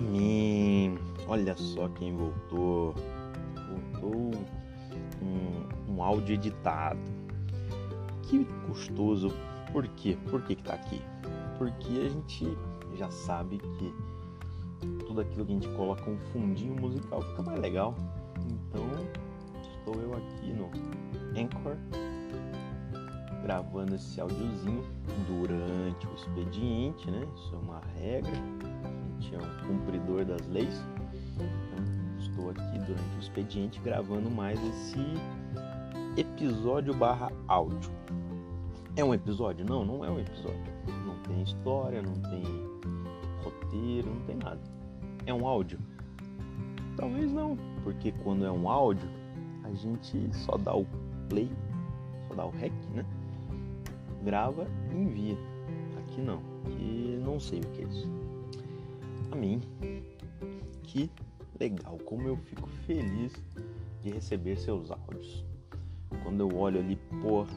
Amém. Olha só quem voltou. Voltou um, um áudio editado. Que gostoso. Por quê? Por que, que tá aqui? Porque a gente já sabe que tudo aquilo que a gente coloca um fundinho musical fica mais legal. Então estou eu aqui no Anchor gravando esse áudiozinho durante o expediente, né? Isso é uma regra. É um cumpridor das leis. Então, estou aqui durante o expediente gravando mais esse episódio barra áudio. É um episódio? Não, não é um episódio. Não tem história, não tem roteiro, não tem nada. É um áudio? Talvez não, porque quando é um áudio, a gente só dá o play, só dá o rec, né? grava e envia. Aqui não, que não sei o que é isso. A mim, que legal, como eu fico feliz de receber seus áudios. Quando eu olho ali, porra,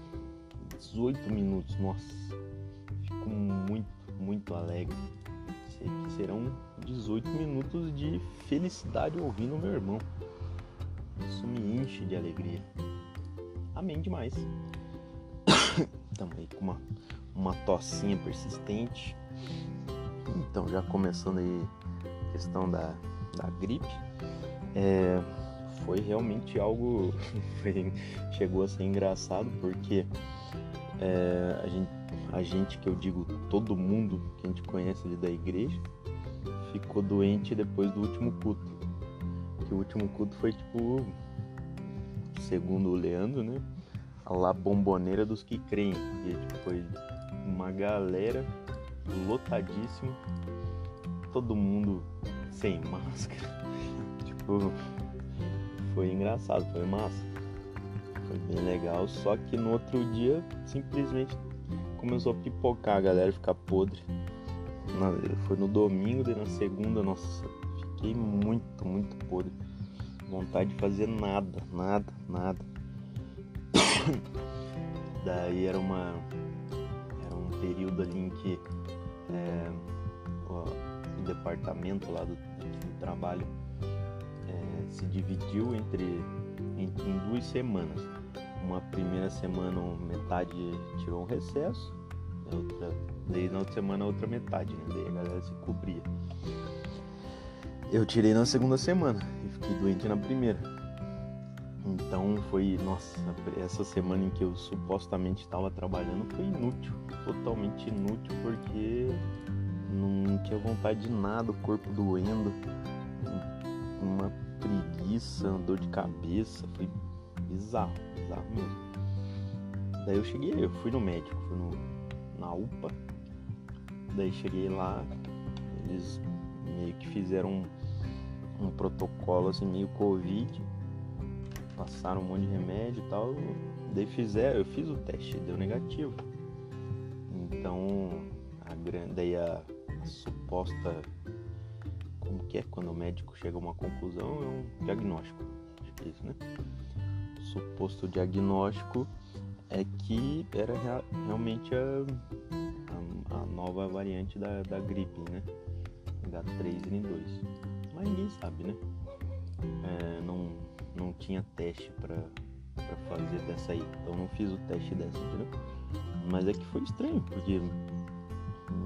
18 minutos, nossa, fico muito, muito alegre. Sei que serão 18 minutos de felicidade ouvindo meu irmão. Isso me enche de alegria. Amém demais. Aí com uma, uma persistente. Então, já começando aí a questão da, da gripe, é, foi realmente algo. Chegou a ser engraçado porque é, a, gente, a gente, que eu digo todo mundo que a gente conhece ali da igreja, ficou doente depois do último culto. Que o último culto foi tipo, segundo o Leandro, né? a lá bomboneira dos que creem. E tipo, foi uma galera lotadíssima, todo mundo sem máscara. tipo, foi engraçado, foi massa. Foi bem legal, só que no outro dia simplesmente começou a pipocar a galera ficar podre. Na, foi no domingo, e na segunda, nossa, fiquei muito, muito podre. Vontade de fazer nada, nada, nada. Daí era uma era um período ali em que é, o, o, departamento lá do, do trabalho é, se dividiu entre em, em, duas semanas. Uma primeira semana metade tirou um recesso, outra, daí na outra semana outra metade, né? Daí a galera se cobria. Eu tirei na segunda semana e fiquei doente na primeira. Então foi, nossa, essa semana em que eu supostamente estava trabalhando foi inútil, totalmente inútil, porque não tinha vontade de nada, o corpo doendo, uma preguiça, dor de cabeça, foi bizarro, bizarro mesmo. Daí eu cheguei, eu fui no médico, fui no, na UPA, daí cheguei lá, eles meio que fizeram um, um protocolo assim, meio Covid passaram um monte de remédio e tal. Daí fizeram, eu fiz o teste, deu negativo. Então, a grande, daí a, a suposta, como que é quando o médico chega a uma conclusão, é um diagnóstico. Acho que é isso, né? O suposto diagnóstico é que era rea, realmente a, a, a, nova variante da, da gripe, né? H3N2. Mas ninguém sabe, né? É, não, não tinha teste para fazer dessa aí. Então não fiz o teste dessa, entendeu? Mas é que foi estranho, porque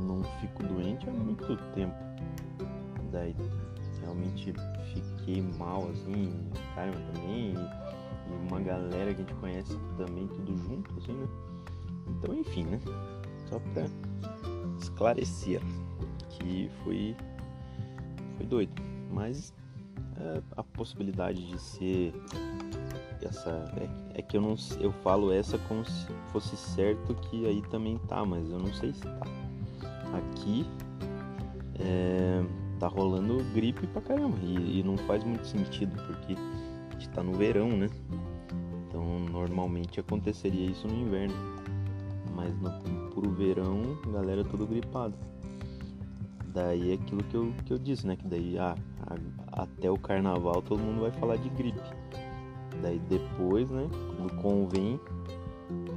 não fico doente há muito tempo. Daí realmente fiquei mal assim, cara também, e, e, uma galera que a gente conhece também, tudo junto, assim, né? Então enfim, né? Só pra esclarecer que foi, foi doido. Mas é, a possibilidade de ser essa é, é, que eu não eu falo essa como se fosse certo que aí também tá, mas eu não sei se tá. Aqui é, tá rolando gripe pra caramba e, e, não faz muito sentido porque a gente tá no verão, né? Então normalmente aconteceria isso no inverno, mas no puro verão, galera tudo gripado. Daí é aquilo que eu, que eu disse, né? Que daí ah, até o carnaval todo mundo vai falar de gripe. Daí depois, né? Quando convém,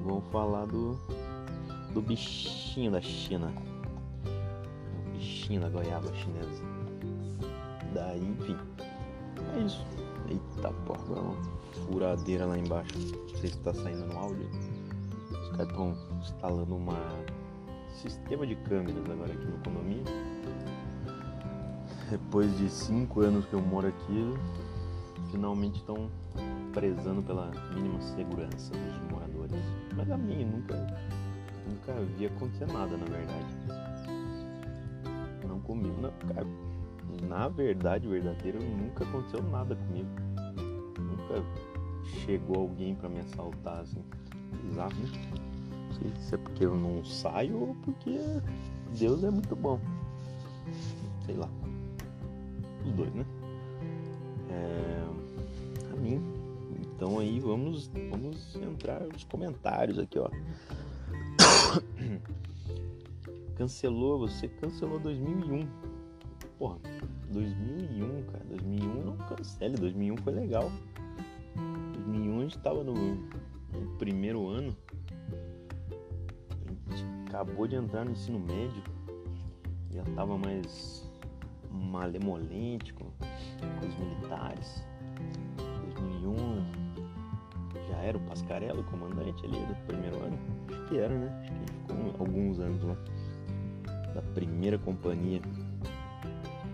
vão falar do, do bichinho da China. O bichinho da goiaba chinesa. Daí, enfim. É isso. Eita porra, uma furadeira lá embaixo. Não sei se tá saindo no áudio. Os caras estão instalando uma sistema de câmeras agora aqui no condomínio. Depois de cinco anos que eu moro aqui, finalmente estão prezando pela mínima segurança dos moradores. Mas a mim nunca, nunca vi acontecer nada, na verdade. Não comigo, não, cara. Na verdade, verdadeira, nunca aconteceu nada comigo. Nunca chegou alguém para me assaltar assim. Bizarro, né? Não sei se é porque eu não saio ou porque Deus é muito bom. Sei lá. Os dois, né? É... A mim. Então aí vamos, vamos entrar nos comentários aqui, ó. Cancelou, você cancelou 2001. Porra, 2001, cara. 2001 não cancele, 2001 foi legal. 2001 a gente tava no, no primeiro ano. A gente acabou de entrar no ensino médio. Já tava mais malemolente com, os militares. 2001 já era o Pascarello, comandante ali do primeiro ano. Acho que era, né? Acho que ficou alguns anos lá. Da primeira companhia.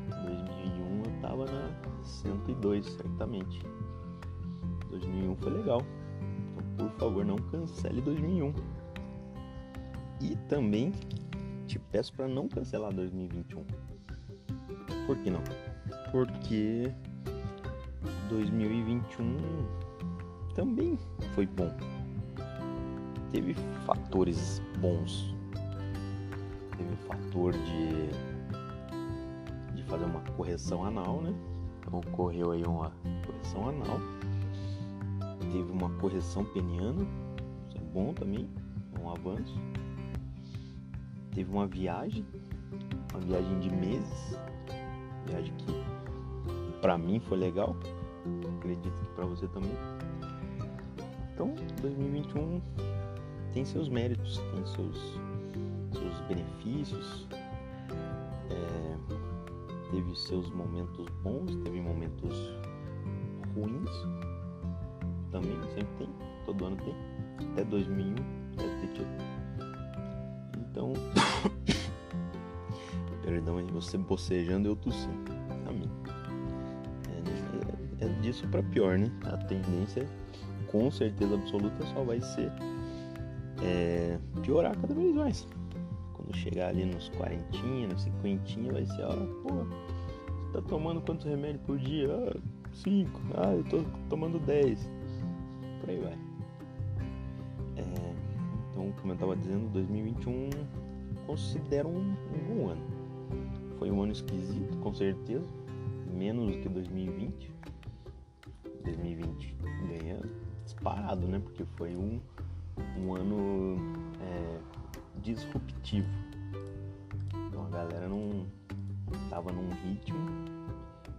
2001 eu tava na 102, certamente. 2001 foi legal. Então, por favor, não cancele 2001. E também te peço para não cancelar 2021. Por que não? Porque 2021 também foi bom. Teve fatores bons. Teve o fator de, de fazer uma correção anal, né? Ocorreu aí uma correção anal. Teve uma correção peniana, isso é bom também, é um avanço. Teve uma viagem, uma viagem de meses, viagem que para mim foi legal, acredito que para você também. Então, 2021 tem seus méritos, tem seus, seus benefícios, é, teve seus momentos bons, teve momentos ruins, também sempre tem, todo ano tem, até 2001 deve ter tido. Então, perdão aí, você bocejando eu tossindo, a mim. É, é, é disso para pior, né? A tendência com certeza absoluta só vai ser é, piorar cada vez mais. Quando chegar ali nos quarentinha, nos cinquentinha, vai ser, ó, pô, você tá tomando quantos remédios por dia? Ah, cinco. Ah, eu tô tomando dez. Por aí vai. É, então, como eu tava dizendo, 2021 considero um, um bom ano. Foi um ano esquisito, com certeza. Menos do que 2020. 2020 ganhando disparado, né? Porque foi um, um ano é, disruptivo. Então a galera não tava num ritmo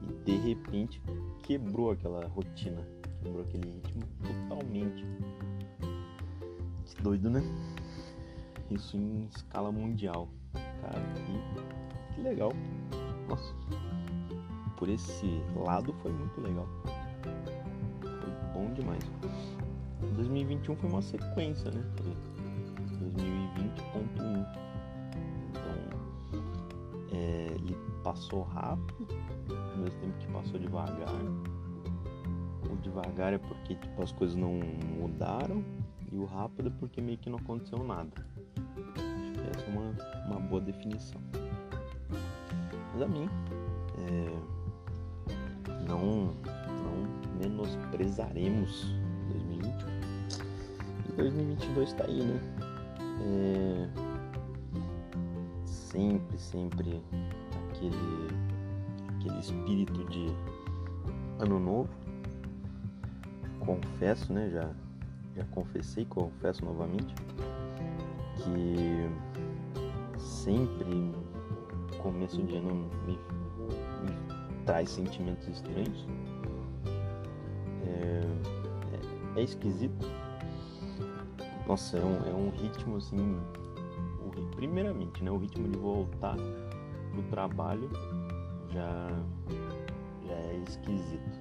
e de repente quebrou aquela rotina, quebrou aquele ritmo totalmente. Que doido, né? Isso em escala mundial. Cara, que, que legal. Nossa. Por esse lado foi muito legal. Foi bom demais. 2021 foi uma sequência, né? 2020.1. Então, é, ele passou rápido, ao mesmo tempo que passou devagar. O devagar é porque tipo, as coisas não mudaram, e o rápido é porque meio que não aconteceu nada. Acho que essa é uma, uma boa definição. Mas a mim, é, não, não menosprezaremos 2021. E 2022 tá aí, né? É, sempre, sempre aquele, aquele espírito de ano novo. Confesso, né? Já, já confessei, confesso novamente que sempre começo de ano me, me traz sentimentos estranhos. É, é, é esquisito. Nossa, é um, é um ritmo assim. O, primeiramente, né? O ritmo de voltar pro trabalho já já é esquisito.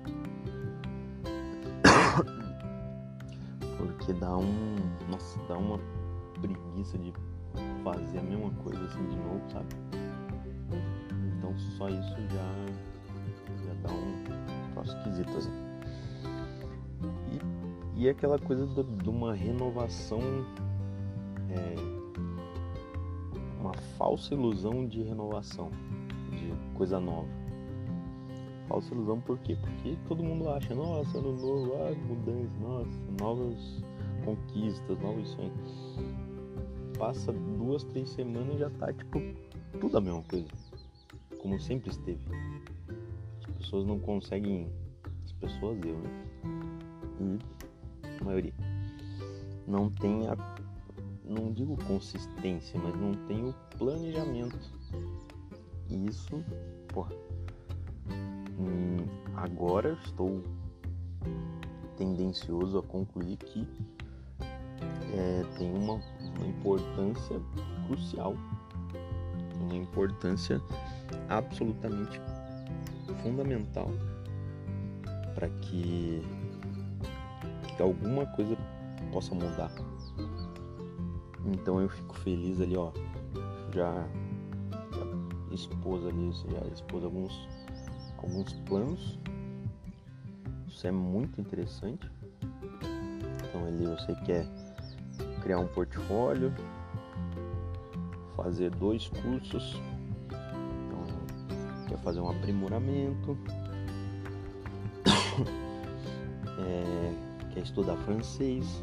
Porque dá um. Nossa, dá uma preguiça de fazer a mesma coisa assim de novo, sabe? Só isso já, já dá um troço esquisito assim. E, e aquela coisa de uma renovação. É, uma falsa ilusão de renovação, de coisa nova. Falsa ilusão por quê? Porque todo mundo acha, nossa, ano novo, ah, mudança, nossa, novas conquistas, novos sonhos. Passa duas, três semanas e já tá tipo tudo a mesma coisa. Como sempre esteve. As pessoas não conseguem. As pessoas eu, né? E a maioria. Não tem a. Não digo consistência, mas não tem o planejamento. E isso, porra. Hum, agora estou tendencioso a concluir que é, tem uma, uma importância crucial, uma importância absolutamente fundamental para que, que alguma coisa possa mudar. Então eu fico feliz ali, ó, já, já expôs ali, já expôs alguns, alguns planos. Isso é muito interessante. Então ali você quer criar um portfólio, fazer dois cursos, fazer um aprimoramento, é, quer estudar francês.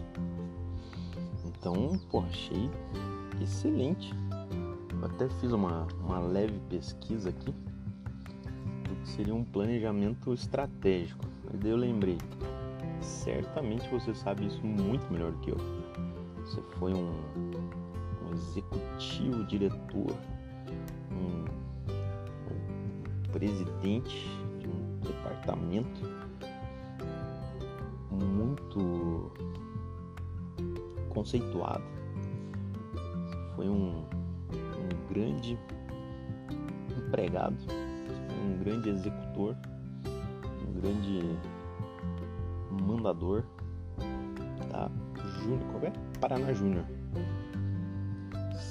Então, pô, achei excelente. Eu até fiz uma, uma leve pesquisa aqui do que seria um planejamento estratégico. Mas daí eu lembrei, certamente você sabe isso muito melhor do que eu você foi um, um executivo, diretor, presidente de um departamento muito conceituado. Foi um, um grande empregado, um grande executor, um grande mandador, tá? Júnior, qual é? Paraná Júnior.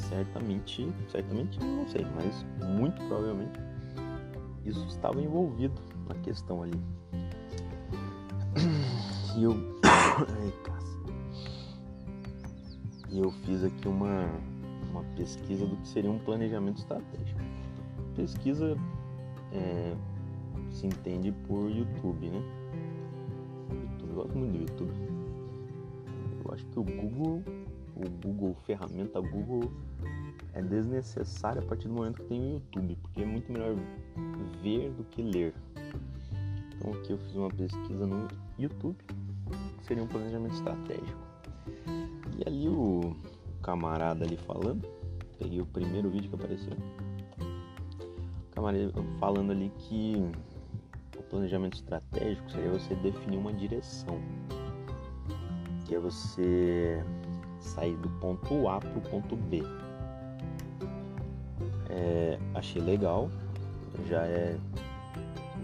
Certamente, certamente não sei, mas muito provavelmente isso estava envolvido na questão ali. E eu. e eu fiz aqui uma, uma pesquisa do que seria um planejamento estratégico. Pesquisa é, se entende por YouTube, né? YouTube, eu gosto muito do YouTube acho que o Google, o Google, ferramenta Google é desnecessária a partir do momento que tem o YouTube, porque é muito melhor ver do que ler. Então aqui eu fiz uma pesquisa no YouTube, que seria um planejamento estratégico. E ali o camarada ali falando, peguei o primeiro vídeo que apareceu. O camarada falando ali que o planejamento estratégico seria você definir uma direção que é você sair do ponto A para o ponto B. É, achei legal, já é,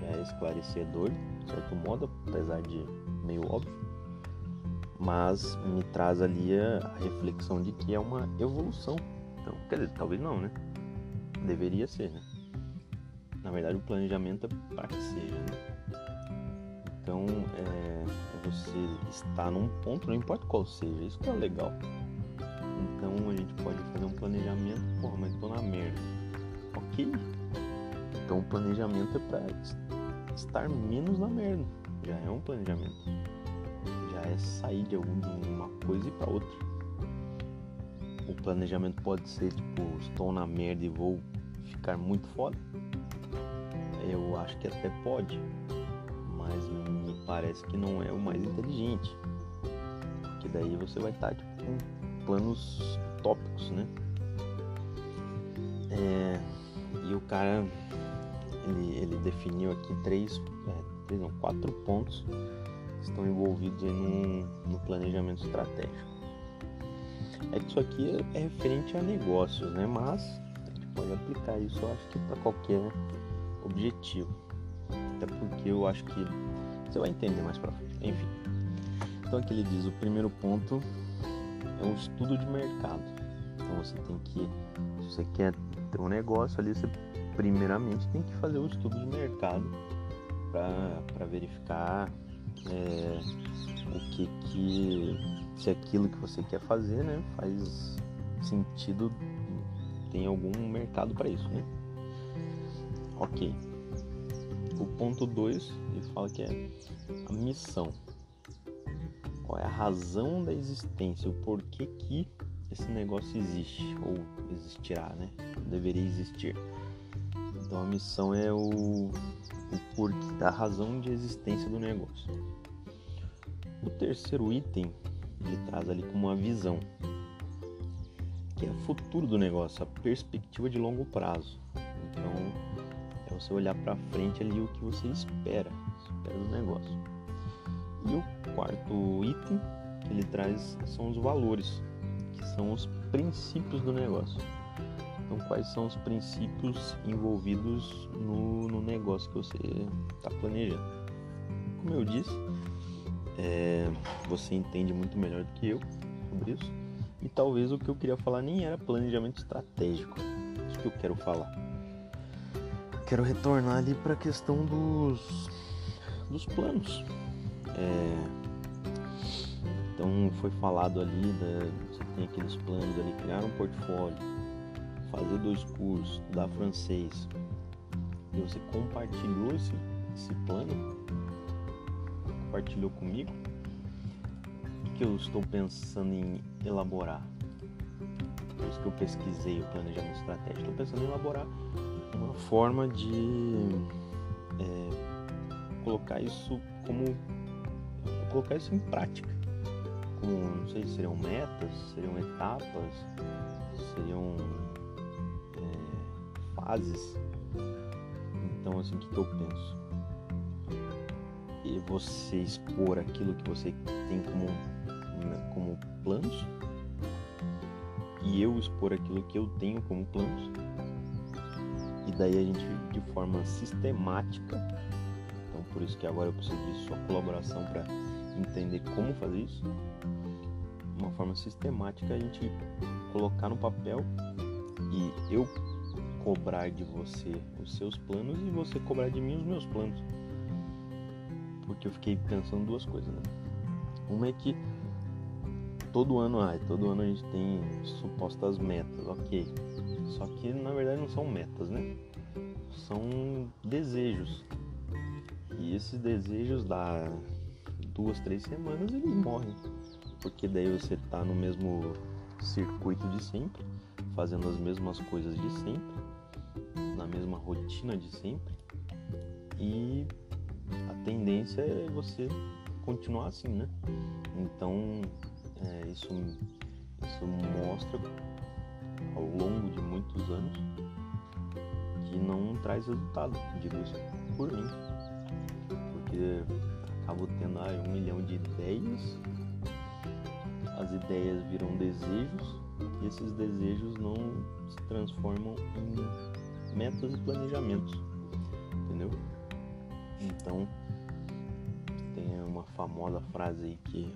já é esclarecedor, de certo modo, apesar de meio óbvio, mas me traz ali a, reflexão de que é uma evolução. Então, quer dizer, talvez não, né? Deveria ser, né? Na verdade, o planejamento é para que seja, né? Então, é, é, você está num ponto, não importa qual seja, isso que é legal. Então, a gente pode fazer um planejamento, porra, mas tô na merda. Ok. Então, o planejamento é para estar menos na merda. Já é um planejamento. Já é sair de alguma coisa e para outra. O planejamento pode ser tipo, estou na merda e vou ficar muito foda. Eu acho que até pode mas me parece que não é o mais inteligente. Porque daí você vai estar tipo, com planos tópicos, né? É, e o cara ele, ele definiu aqui três, é, três não, quatro pontos que estão envolvidos no, no planejamento estratégico. É que isso aqui é, referente a negócios, né? Mas a gente pode aplicar isso, eu acho que para qualquer objetivo. Até porque eu acho que você vai entender mais pra frente. Enfim. Então aqui ele diz, o primeiro ponto é o estudo de mercado. Então você tem que, se você quer ter um negócio ali, você primeiramente tem que fazer o estudo de mercado para verificar é, o que que se aquilo que você quer fazer né, faz sentido, tem algum mercado para isso, né? Ok. O ponto 2 ele fala que é a missão. Qual é a razão da existência, o porquê que esse negócio existe ou existirá, né? Deveria existir. Então a missão é o, o porquê, a razão de existência do negócio. O terceiro item ele traz ali como uma visão, que é o futuro do negócio, a perspectiva de longo prazo. Então é você olhar para frente ali o que você espera, espera do negócio. E o quarto item que ele traz são os valores, que são os princípios do negócio. Então, quais são os princípios envolvidos no, no negócio que você está planejando? Como eu disse, é, você entende muito melhor do que eu sobre isso. E talvez o que eu queria falar nem era planejamento estratégico. Isso que eu quero falar. Quero retornar ali para a questão dos, dos planos. É, então foi falado ali, você tem aqueles planos ali, criar um portfólio, fazer dois cursos, estudar francês. E você compartilhou esse, esse plano, compartilhou comigo. O que eu estou pensando em elaborar? Por isso que eu pesquisei o planejamento estratégico. Estou pensando em elaborar uma forma de é, colocar isso como colocar isso em prática. Como, não sei, seriam metas, seriam etapas, seriam fases. Então, assim, o que, que eu penso? E você expor aquilo que você tem como, né, como planos e eu expor aquilo que eu tenho como planos. E daí a gente, de forma sistemática, então por isso que agora eu preciso de sua colaboração para entender como fazer isso, uma forma sistemática a gente colocar no papel e eu cobrar de você os seus planos e você cobrar de mim os meus planos. Porque eu fiquei pensando duas coisas, né? Uma é que todo ano, ah, todo ano a gente tem supostas metas, ok. Só que na verdade não são metas, né? São desejos. E esses desejos da duas, três semanas eles morrem. Porque daí você tá no mesmo circuito de sempre, fazendo as mesmas coisas de sempre, mesma rotina de sempre. E a tendência é você continuar assim, né? Então é, isso, isso mostra ao longo de muitos anos que não traz resultado, digo isso por mim. Porque acabo tendo ah, um milhão de ideias, as ideias viram desejos e esses desejos não se transformam em metas e planejamentos, entendeu? Então tem uma famosa frase aí que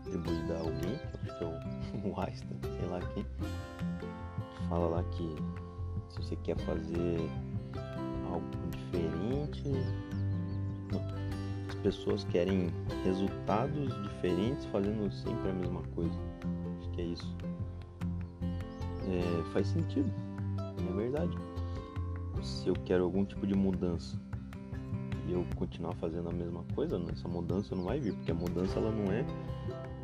atribuída a alguém, acho que é o Einstein, sei lá quem, que fala lá que se você quer fazer algo diferente, pessoas querem resultados diferentes fazendo sempre a mesma coisa. Acho que é isso. É, faz sentido, é verdade. Se eu quero algum tipo de mudança e eu continuar fazendo a mesma coisa, essa mudança não vai vir, porque a mudança ela não é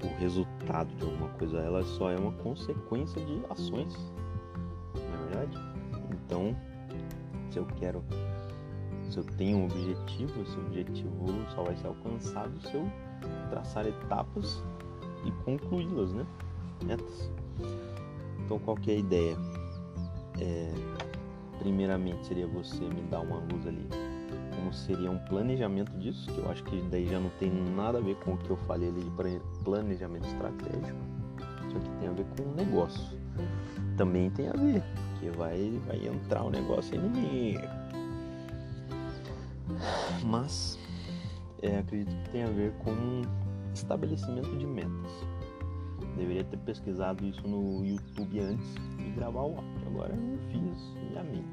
o resultado de alguma coisa, ela só é uma consequência de ações, não é verdade? Então, se eu quero se eu tenho um objetivo, esse objetivo só vai ser alcançado se eu traçar etapas e concluí-las, né? Metas. Então, qual que é a ideia? É, primeiramente, seria você me dar uma luz ali. Como seria um planejamento disso, que eu acho que daí já não tem nada a ver com o que eu falei ali de planejamento estratégico. Só que tem a ver com o negócio. Também tem a ver, porque vai, vai entrar o um negócio aí no meio Mas é, acredito que tem a ver com estabelecimento de metas. Deveria ter pesquisado isso no YouTube antes gravar o áudio. Agora eu não fiz e amei.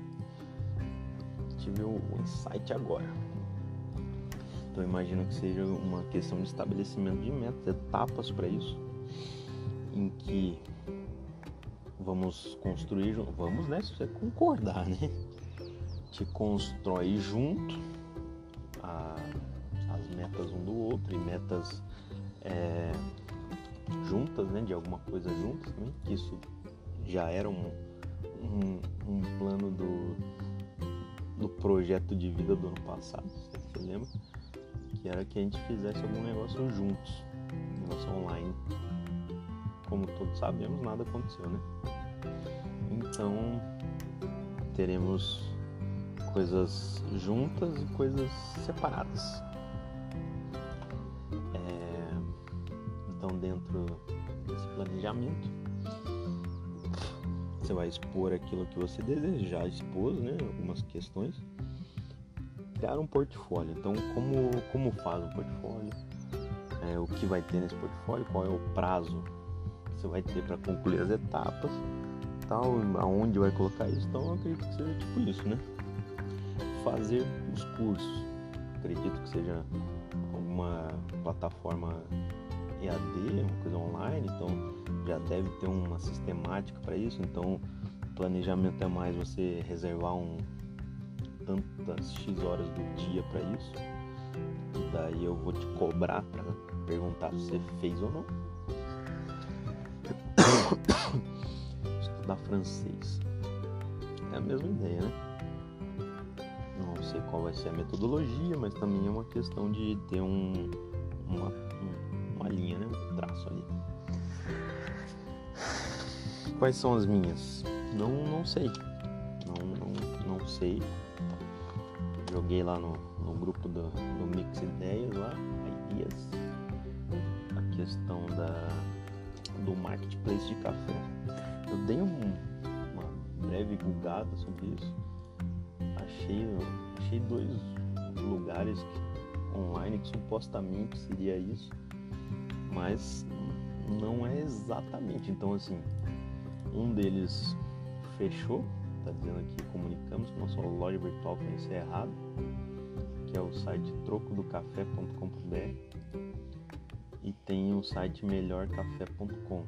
Tive o insight agora. Então imagino que seja uma questão de estabelecimento de metas, etapas para isso, em que vamos construir, vamos, né? Se você concordar, né? Te constrói junto a, as metas um do outro e metas é, juntas, né? De alguma coisa juntas também, que isso já era um, um, um plano do, do projeto de vida do ano passado, você lembra? Que era que a gente fizesse algum negócio juntos, negócio online. Como todos sabemos, nada aconteceu, né? Então teremos coisas juntas e coisas separadas. É, então dentro desse planejamento você vai expor aquilo que você deseja, já expôs, né? Algumas questões. Criar um portfólio. Então como, como faz um portfólio? É, o que vai ter nesse portfólio? Qual é o prazo que você vai ter para concluir as etapas? tal, aonde vai colocar isso. Então eu acredito que seja tipo isso, né? Fazer os cursos. Acredito que seja alguma plataforma EAD, uma coisa online, então já deve ter uma sistemática para isso. Então planejamento é mais você reservar um tantas X horas do dia para isso. E daí eu vou te cobrar para perguntar se você fez ou não. estudar francês. É a mesma ideia, né? Não sei qual vai ser a metodologia, mas também é uma questão de ter um, uma Quais são as minhas? Não, não sei. Não, não, não sei. Joguei lá no, no grupo do, do Mix Ideias lá, Ideias, a questão da, do marketplace de café eu dei um, uma breve googada sobre isso. Achei, achei dois lugares que, online que supostamente seria isso, mas não é exatamente. Então, assim, um deles fechou, tá dizendo aqui, comunicamos que nossa loja virtual foi encerrada, que é o site trocodocafé.com.br e tem o site melhorcafé.com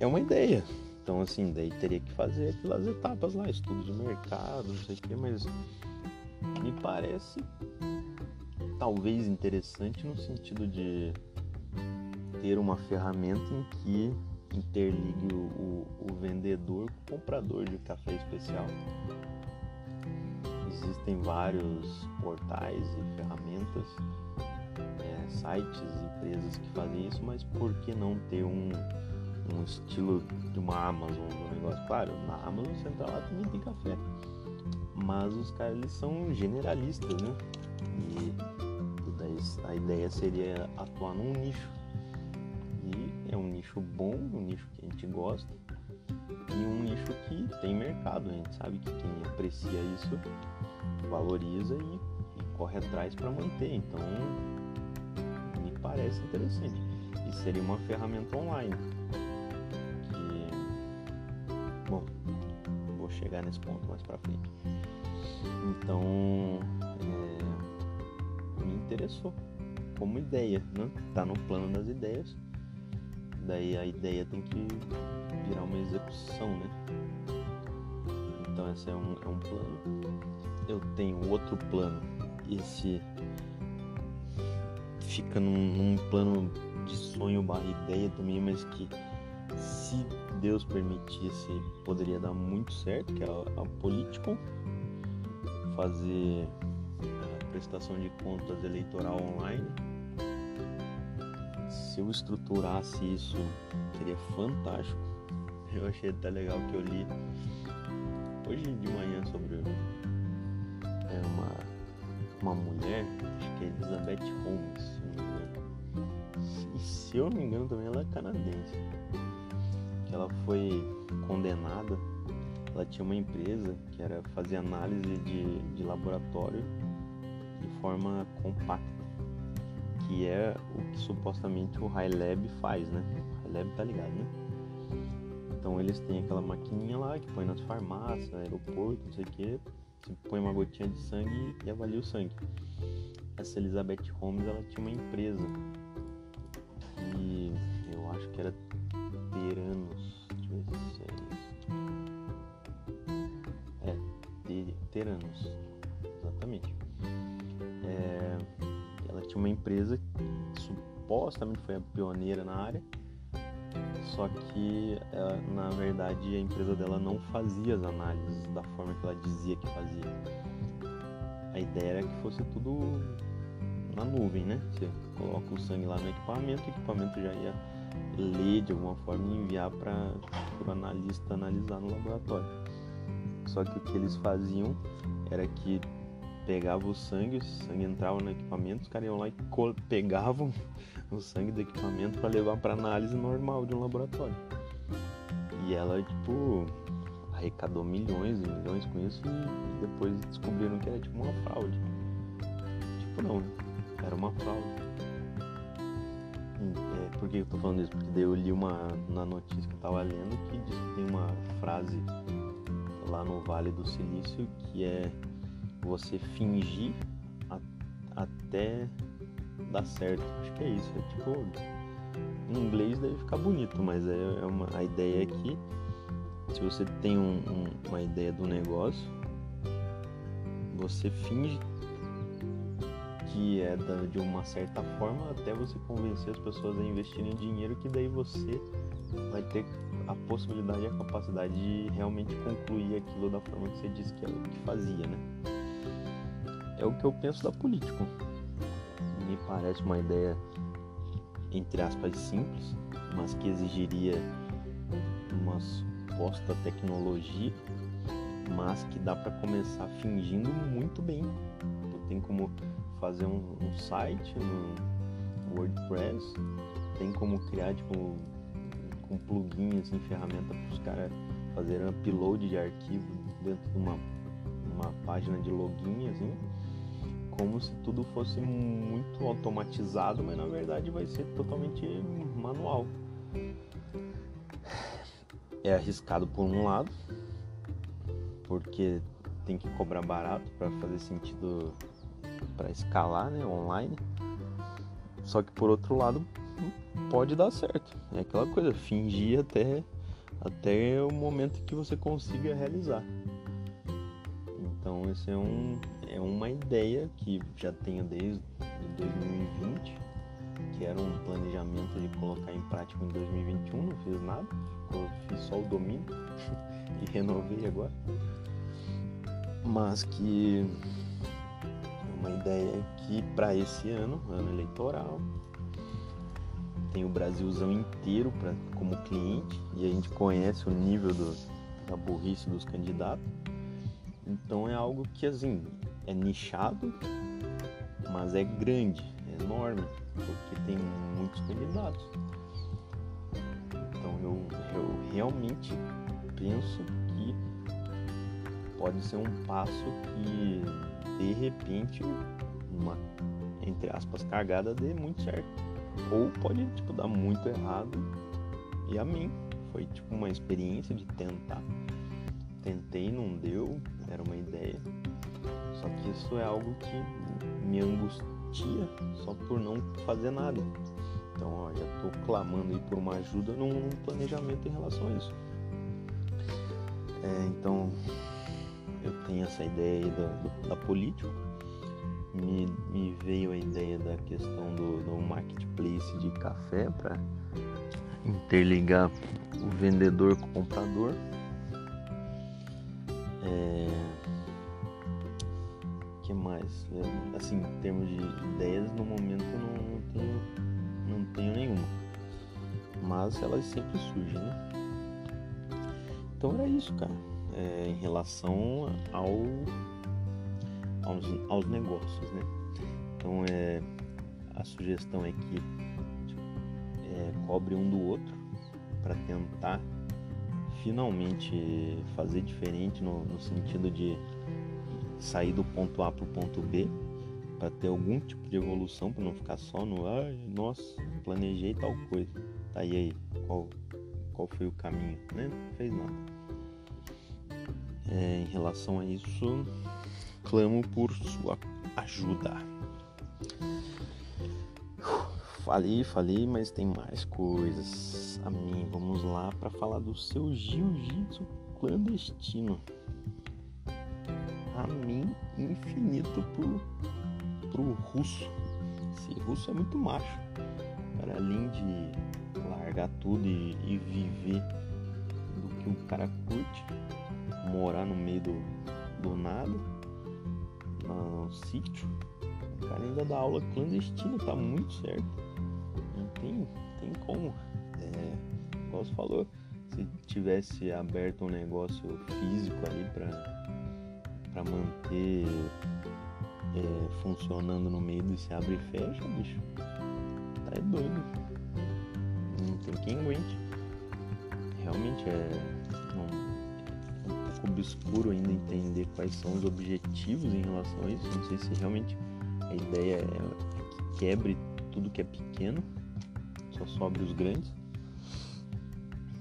é uma ideia. Então, assim, daí teria que fazer aquelas etapas lá, estudo de mercado, não sei o que, mas me parece talvez interessante no sentido de ter uma ferramenta em que interligue o, o, o vendedor com o comprador de café especial. Existem vários portais e ferramentas, é, sites, empresas que fazem isso, mas por que não ter um um estilo de uma Amazon do negócio. Claro, na Amazon você entra lá também tem café. Mas os caras eles são generalistas, né? E a ideia seria atuar num nicho. Nicho bom, um nicho que a gente gosta. E um nicho que tem mercado. A gente sabe que quem aprecia isso valoriza e, e corre atrás para manter. Então me parece interessante. E seria uma ferramenta online Bom, vou chegar nesse ponto mais pra frente. Então, é, me interessou como ideia, né? Tá no plano das ideias. Daí a ideia tem que virar uma execução, né? Então esse é um, é um plano. Eu tenho outro plano. Esse fica num, num plano de sonho barra ideia também, mas que se Deus permitisse, poderia dar muito certo, que é a, a Politico, fazer a prestação de contas eleitoral online. Se eu estruturasse isso, seria fantástico. Eu achei até legal que eu li hoje de manhã sobre é, uma, uma mulher, acho que é Elizabeth Holmes, se eu não me engano. E se eu não me engano também ela é canadense ela foi condenada, ela tinha uma empresa que era fazer análise de, de laboratório de forma compacta, que é o que supostamente o High Lab faz, né? O Lab tá ligado, né? Então eles têm aquela maquininha lá que põe nas farmácias, aeroporto, não sei o que, você põe uma gotinha de sangue e avalia o sangue. Essa Elizabeth Holmes, ela tinha uma empresa empresa que supostamente foi a pioneira na área só que ela, na verdade a empresa dela não fazia as análises da forma que ela dizia que fazia. A ideia era que fosse tudo na nuvem, né? Você coloca o sangue lá no equipamento, o equipamento já ia ler de alguma forma e enviar para o analista analisar no laboratório. Só que o que eles faziam era que pegava o sangue, o sangue entrava no equipamento, os caras iam lá e pegavam o sangue do equipamento para levar para análise normal de um laboratório. E ela, tipo, arrecadou milhões e milhões com isso e depois descobriram que era tipo uma fraude. Tipo, não, era uma fraude. É, por que eu tô falando isso? Porque daí eu li uma na notícia que eu tava lendo que diz que tem uma frase lá no Vale do Silício que é você fingir a, até dar certo. Acho que é isso. É tipo, em inglês deve ficar bonito, mas é, é uma, a ideia é que se você tem um, um, uma ideia do negócio, você finge que é da, de uma certa forma até você convencer as pessoas a investirem dinheiro que daí você vai ter a possibilidade e a capacidade de realmente concluir aquilo da forma que você disse que, que fazia, né? É o que eu penso da política me parece uma ideia, entre aspas, simples, mas que exigiria uma suposta tecnologia, mas que dá para começar fingindo muito bem. Então, tem como fazer um, um site no WordPress, tem como criar tipo com plugin, assim, ferramenta para os caras fazerem upload de arquivo dentro de uma, uma página de login, assim como se tudo fosse muito automatizado, mas na verdade vai ser totalmente manual. É arriscado por um lado, porque tem que cobrar barato para fazer sentido para escalar, né, online. Só que por outro lado pode dar certo. É aquela coisa, fingir até até o momento que você consiga realizar. Então esse é um é uma ideia que já tenho desde 2020, que era um planejamento de colocar em prática em 2021, não fiz nada, fiz só o domínio e renovei agora. Mas que é uma ideia que para esse ano, ano eleitoral, tem o Brasilzão inteiro pra, como cliente e a gente conhece o nível do, da burrice dos candidatos. Então é algo que assim é nichado, mas é grande, é enorme, porque tem muitos candidatos. Então eu, eu realmente penso que pode ser um passo que de repente uma entre aspas cagada dê muito certo. Ou pode tipo dar muito errado. E a mim foi tipo uma experiência de tentar. Tentei, não deu, era uma ideia. Só que isso é algo que me angustia só por não fazer nada. Então, ó, já estou clamando aí por uma ajuda num planejamento em relação a isso. É, então, eu tenho essa ideia aí da, da política. Me, me, veio a ideia da questão do, do marketplace de café para interligar o vendedor com o comprador. É, que mais? Eu, assim, em termos de ideias, no momento não, não, tenho, não tenho nenhuma. Mas elas sempre surgem, né? Então era isso, cara. É, em relação ao, aos, aos negócios, né? Então é, a sugestão é que é, cobre um do outro para tentar finalmente fazer diferente no, no sentido de sair do ponto A para o ponto B para ter algum tipo de evolução, para não ficar só no ah, nossa, planejei tal coisa. Tá e aí, qual, qual foi o caminho? Né? Não fez nada. É, em relação a isso, clamo por sua ajuda. Falei, falei, mas tem mais coisas. A mim, vamos lá para falar do seu jiu-jitsu clandestino. Mim, infinito por pro russo. Esse russo é muito macho. Cara, além de largar tudo e, e viver do que o cara curte, morar no meio do, do nada, no, no sítio, o cara ainda dá aula clandestina, tá muito certo. Não tem, tem como. É, igual você falou, se tivesse aberto um negócio físico ali para manter é, funcionando no meio desse abre e fecha, bicho, tá é doido. Não tem quem aguente. Realmente é um, um pouco obscuro ainda entender quais são os objetivos em relação a isso. Não sei se realmente a ideia é, é que quebre tudo que é pequeno, só sobre os grandes.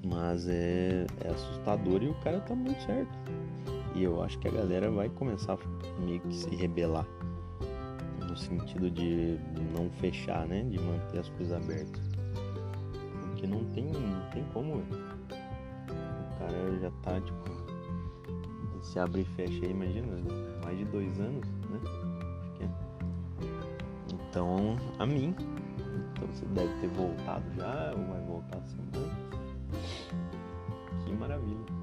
Mas é, é assustador e o cara tá muito certo. E eu acho que a galera vai começar a meio que se rebelar no sentido de não fechar, né? De manter as coisas abertas. Porque não tem, não tem como. O cara já tá, tipo, se abre e fecha aí, imagina, mais de dois anos, né? Então, a mim. Então você deve ter voltado já, ou vai voltar semana. Que maravilha.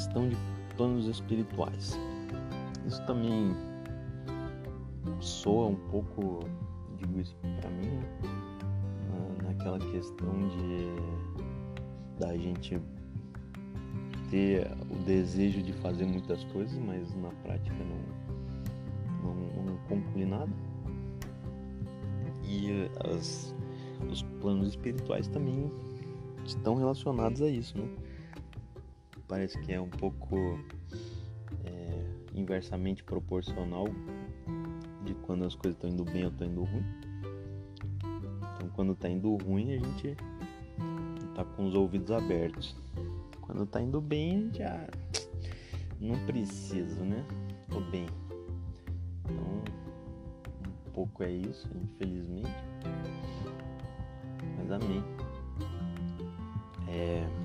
Questão de planos espirituais. Isso também soa um pouco, digo isso para mim, naquela questão de da gente ter o desejo de fazer muitas coisas, mas na prática não, não, não conclui nada. E as, os planos espirituais também estão relacionados a isso, né? Parece que é um pouco é, inversamente proporcional de quando as coisas estão indo bem ou estão indo ruim. Então, quando está indo ruim, a gente está com os ouvidos abertos. Quando está indo bem, a gente já ah, não preciso, né? Tô bem. Então, um pouco é isso, infelizmente. Mas amém. É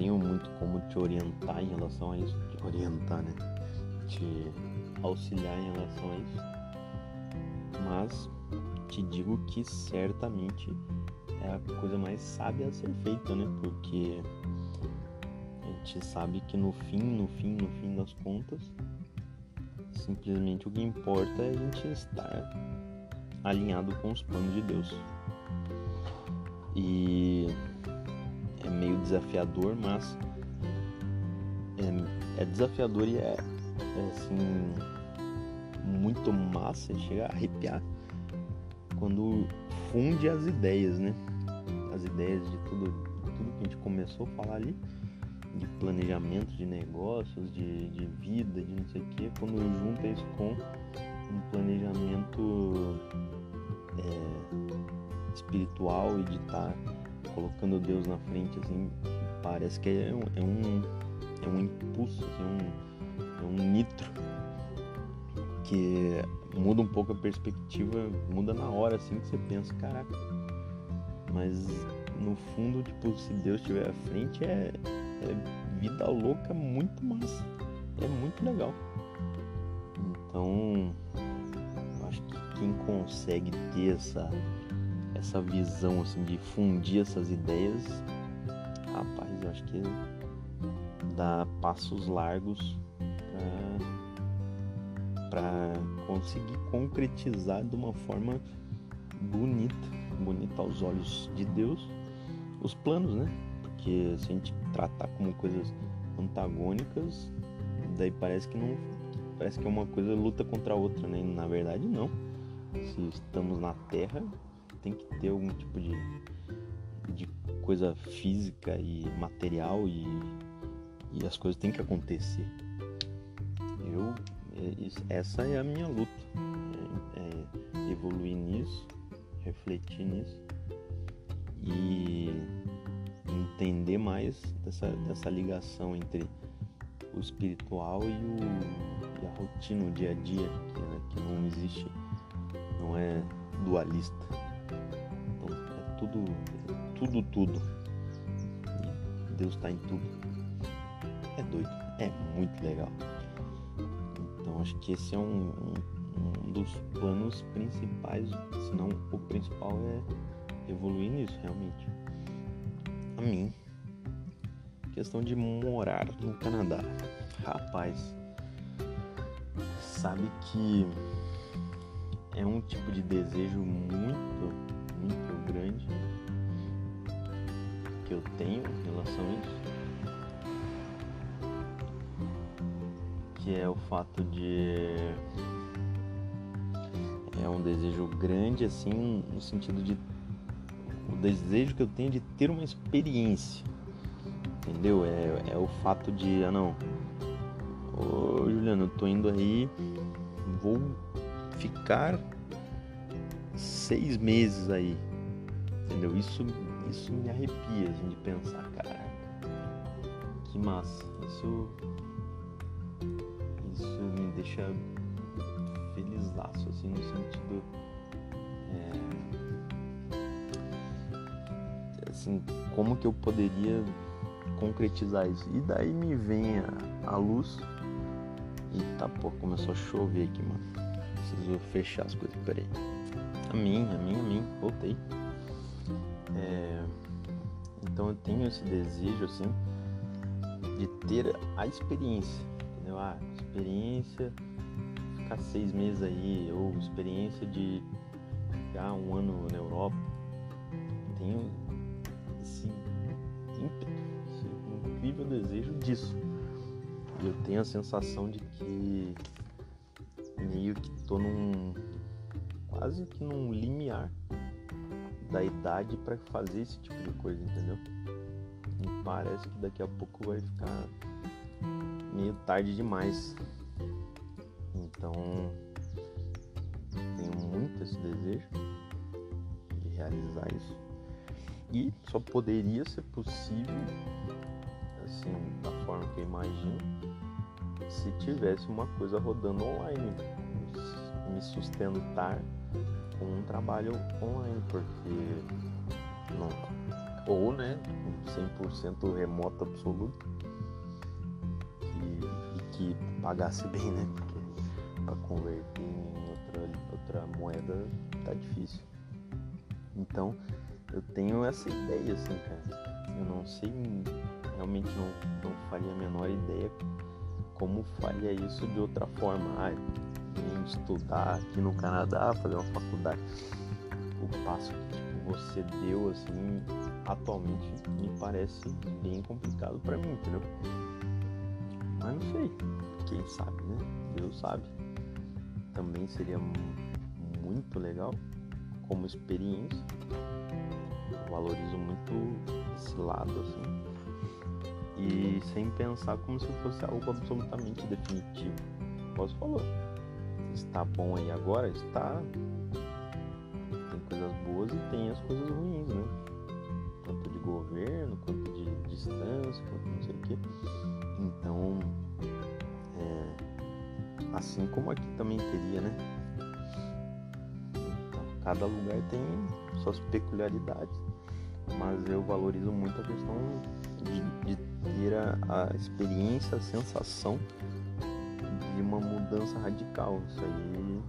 tenho muito como te orientar em relação a isso, te orientar, né? Te auxiliar em relação a isso. Mas te digo que certamente é a coisa mais sábia a ser feita, né? Porque a gente sabe que no fim, no fim, no fim das contas, simplesmente o que importa é a gente estar alinhado com os planos de Deus. E é meio desafiador, mas é, é desafiador e é, é, assim muito massa, chega a arrepiar quando funde as ideias, né? As ideias de tudo, tudo que a gente começou a falar ali, de planejamento de negócios, de, de vida, de não sei o que, quando junta isso com um planejamento é, espiritual e de estar tá colocando Deus na frente, assim, parece que é um, é um, é um impulso, assim, um, é um nitro que muda um pouco a perspectiva, muda na hora, assim, que você pensa, caraca, mas no fundo, tipo, se Deus estiver à frente, é, é vida louca muito massa, é muito legal. Então, acho que quem consegue ter essa essa visão assim de fundir essas ideias, rapaz, eu acho que dá passos largos para conseguir concretizar de uma forma bonita, bonita aos olhos de Deus, os planos, né? Porque se a gente tratar como coisas antagônicas, daí parece que não parece que é uma coisa luta contra a outra, né? Na verdade não. Se estamos na Terra, tem que ter algum tipo de, de coisa física e material e, e as coisas têm que acontecer. Eu, é, essa é a minha luta, é, é evoluir nisso, refletir nisso e entender mais dessa, dessa ligação entre o espiritual e, o, e a rotina, o dia a dia, que, né, que não existe, não é dualista. Tudo, tudo, tudo. Deus está em tudo. É doido, é muito legal. Então acho que esse é um, um, um dos planos principais, se não o principal é evoluir nisso realmente. A mim, questão de morar no Canadá. Rapaz, sabe que é um tipo de desejo muito tenho em relação a isso. Que é o fato de. É um desejo grande, assim, no sentido de. O desejo que eu tenho de ter uma experiência. Entendeu? É, é o fato de. Ah, não. Ô, Juliano, eu tô indo aí. Vou ficar seis meses aí. Entendeu? Isso, isso me arrepia de pensar, caraca. Que massa. Isso. Isso me deixa feliz laço, assim, no sentido. É, assim, como que eu poderia concretizar isso? E daí me vem a, a luz. E tá, pô, começou a chover aqui, mano preciso fechar as coisas. Peraí. A mim, a mim, a mim. Voltei. Então eu tenho esse desejo, assim, de ter a experiência. Entendeu? Ah, experiência, ficar seis meses aí, ou experiência de ficar um ano na Europa. Tenho esse ímpeto, esse incrível desejo disso. E eu tenho a sensação de que meio que tô num quase que num limiar da idade para fazer esse tipo de coisa, entendeu? Me parece que daqui a pouco vai ficar meio tarde demais. Então, tenho muito esse desejo de realizar isso. E só poderia ser possível, assim, da forma que eu imagino, se tivesse uma coisa rodando online, me sustentar um trabalho online, porque não, ou né, 100% remoto absoluto e, e, que pagasse bem, né? Porque para converter em outra, outra moeda tá difícil. Então eu tenho essa ideia assim, cara. Eu não sei, realmente não, não faria a menor ideia como faria isso de outra forma. Ah, em estudar aqui no Canadá, fazer uma faculdade. O passo que tipo, você deu assim, atualmente me parece bem complicado para mim, entendeu? Mas não sei, quem sabe, né? Deus sabe. Também seria muito legal como experiência. Eu valorizo muito esse lado assim e sem pensar como se fosse algo absolutamente definitivo. Posso falar, está bom aí agora, está. Tem coisas boas e tem as coisas ruins, né? Quanto de governo, quanto de distância, quanto não sei o quê. Então, é, assim como aqui também teria, né? Então, cada lugar tem suas peculiaridades, mas eu valorizo muito a questão de, de ter a, a experiência, a sensação de uma mudança radical. Isso aí,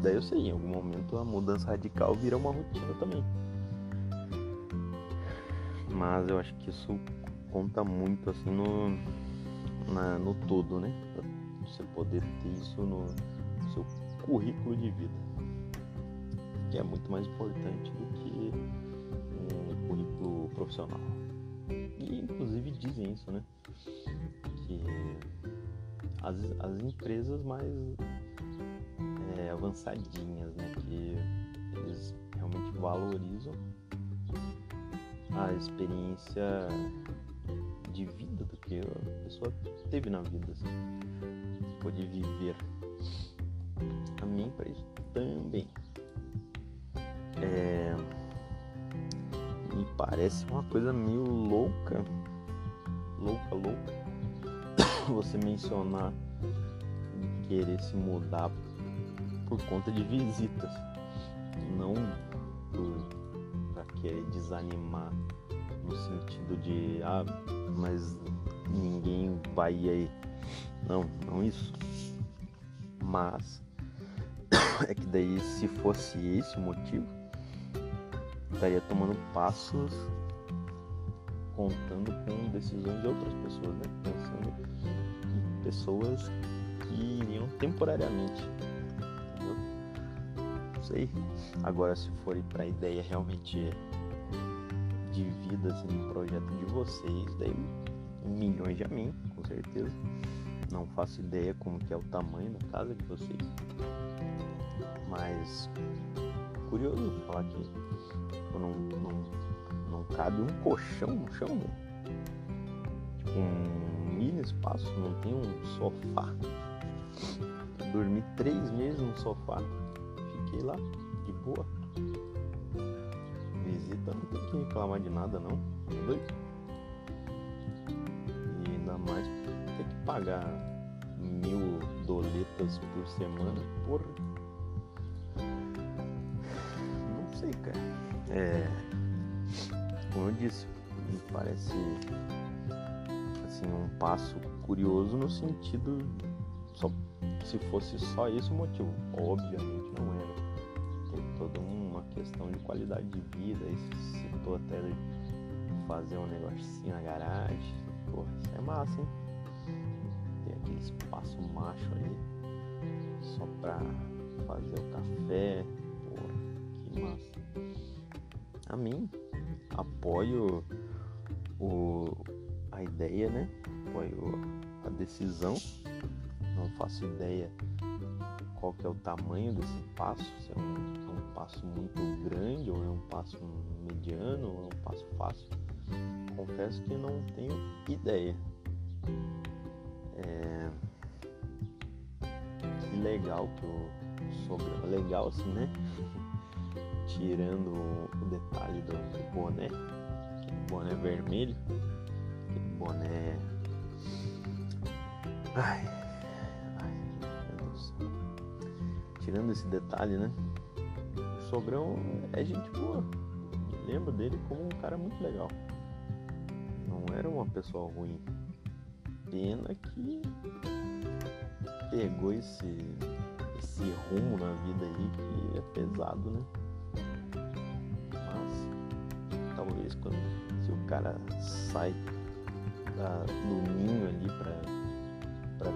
daí eu sei, em algum momento a mudança radical vira uma rotina também. Mas eu acho que isso conta muito assim no, na, no todo, né? Pra você poder ter isso no seu currículo de vida. Que é muito mais importante do que um currículo profissional. E inclusive dizem isso, né? Que as, as empresas mais é, avançadinhas, né? Que eles realmente valorizam a experiência de vida do que a pessoa teve na vida, assim, pode viver. A para isso também. É, me parece uma coisa meio louca, louca, louca, você mencionar querer se mudar por conta de visitas, não para querer desanimar no sentido de ah, mas ninguém vai aí. Não, não isso. Mas é que daí se fosse esse o motivo, estaria tomando passos contando com decisões de outras pessoas, né? Pensando pessoas que iriam temporariamente. Entendeu? Não sei. Agora se forem para a ideia realmente de vida, assim, projeto de vocês, daí milhões de mim, com certeza. Não faço ideia como que é o tamanho da casa de vocês. Mas curioso falar que não, não, não cabe um colchão no chão, né? Espaço, não tem um sofá. dormi três meses no sofá. Fiquei lá, de boa visita, não tem que reclamar de nada não. Tá doido? E ainda mais ter que pagar mil doletas por semana, porra. Não sei, cara. É. Como eu disse, me parece assim um passo curioso no sentido só se fosse só esse o motivo. Obviamente não era. Tem todo um questão de qualidade de vida, aí citou até fazer um negocinho na garagem. Porra, isso é massa, hein? Tem aquele espaço macho ali só pra fazer o café. Porra, que massa. A mim, apoio o, ideia, né? Apoio a decisão. Não faço ideia qual que é o tamanho desse passo, se é um, é um passo muito grande ou é um passo mediano ou é um passo fácil. Confesso que não tenho ideia. É... Que legal que o Sobral. Legal assim, né? Tirando o detalhe do, do boné, boné vermelho, boné. Ai tirando esse detalhe, né? O Sogrão é gente boa. Lembro dele como um cara muito legal. Não era uma pessoa ruim. Pena que pegou esse, esse rumo na vida aí que é pesado, né? Mas talvez quando se o cara sai do ninho ali para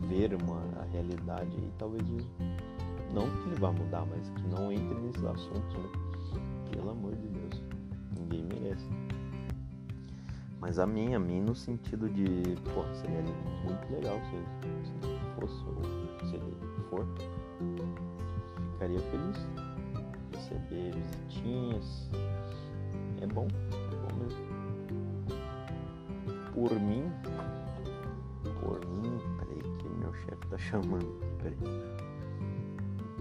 viver uma a realidade aí, talvez não que ele vá mudar, mas que não entre nesses assuntos, né? Pelo amor de Deus. Ninguém merece. Mas a mim, a mim no sentido de, pô, seria muito legal se, se fosse ou se ele for. Ficaria feliz. Receber visitinhas. É bom. Por mim, por mim, peraí que meu chefe tá chamando. Peraí.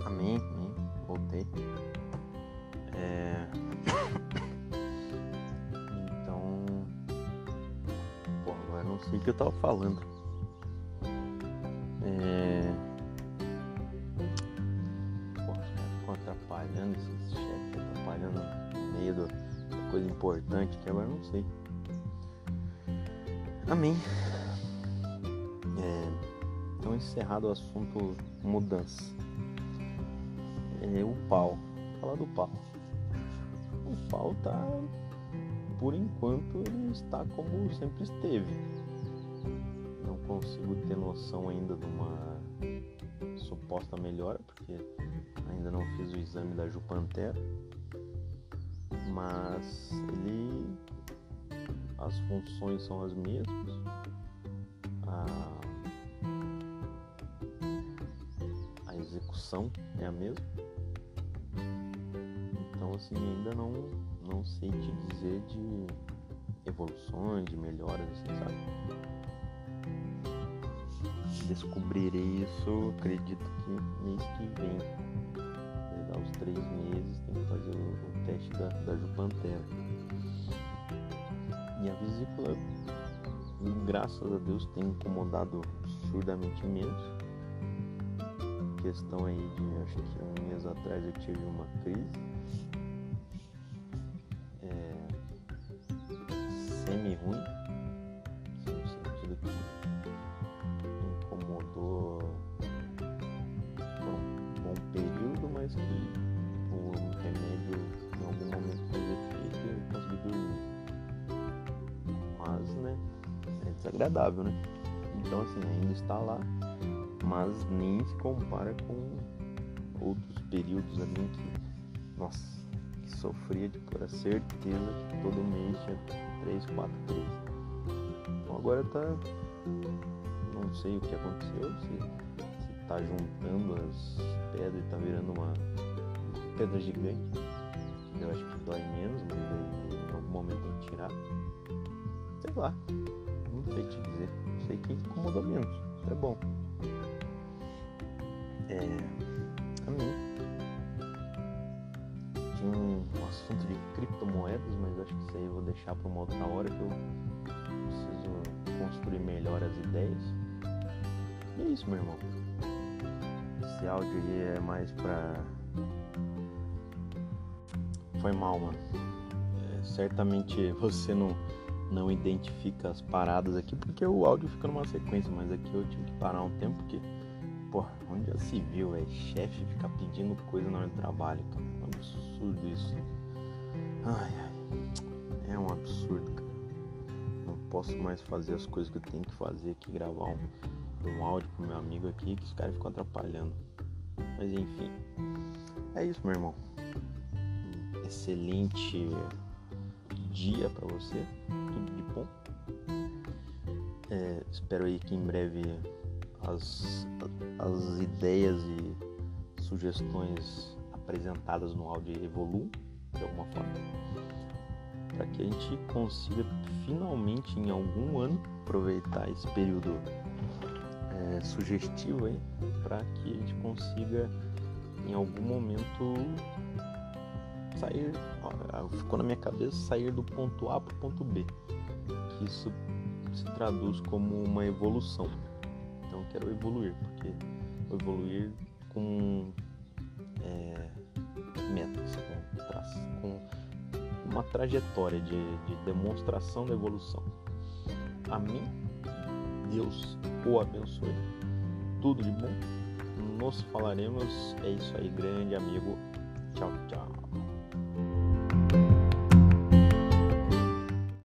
Amém, amém. Voltei. É... Então. Pô, agora não sei o que eu tava falando. É. Pô, ficam atrapalhando esses chefes, atrapalhando no meio da coisa importante que agora não sei. Amém. É... Então encerrado o assunto mudança é o pau. Vou falar do pau. O pau tá, por enquanto, ele está como sempre esteve. Não consigo ter noção ainda de uma suposta melhora, porque ainda não fiz o exame da Jupantera. Mas ele. As funções são as mesmas. A execução é a mesma. Então assim, ainda não, não sei te dizer de evoluções, de melhoras, assim, sabe? Descobrirei isso, acredito que mês que vem. Uns três meses, tem que fazer o, o teste da, da Jupantera. Vesícula, graças a Deus, tem incomodado absurdamente menos. Questão aí de, acho que um mês atrás eu tive uma crise. Ainda está lá, mas nem se compara com outros períodos ali em que, nossa, que sofria de pura certeza que todo mês tinha 3, 4 crises. Então agora tá. Não sei o que aconteceu, se, se tá juntando as pedras e tá virando uma pedra gigante. Eu acho que dói menos, mas aí em algum momento tem que tirar. Sei lá, não sei te dizer. Sei que incomoda menos, é bom. É. A mim. Tinha um, um assunto de criptomoedas, mas acho que isso aí eu vou deixar para uma outra hora que eu preciso construir melhor as ideias. E é isso, meu irmão. Esse áudio aí é mais pra. Foi mal, mano. É, certamente você não, não identifica as paradas aqui porque o áudio fica numa sequência, mas aqui eu tive que parar um tempo porque, porra, onde já se viu, é chefe ficar pedindo coisa na hora do trabalho, cara. É um absurdo isso. Ai, ai. É um absurdo, cara. Não posso mais fazer as coisas que eu tenho que fazer aqui, gravar um, um áudio pro meu amigo aqui que os caras ficam atrapalhando. Mas enfim. É isso, meu irmão. Excelente dia para você. Tudo de bom. É, espero aí que em breve as, as ideias e sugestões apresentadas no áudio evoluam de alguma forma. Para que a gente consiga finalmente em algum ano aproveitar esse período é, sugestivo aí para que a gente consiga em algum momento sair ficou na minha cabeça sair do ponto A para o ponto B isso se traduz como uma evolução então eu quero evoluir porque evoluir com é, metas com, com uma trajetória de, de demonstração da evolução a mim Deus o abençoe. Tudo de bom. Nos falaremos. É isso aí, grande amigo.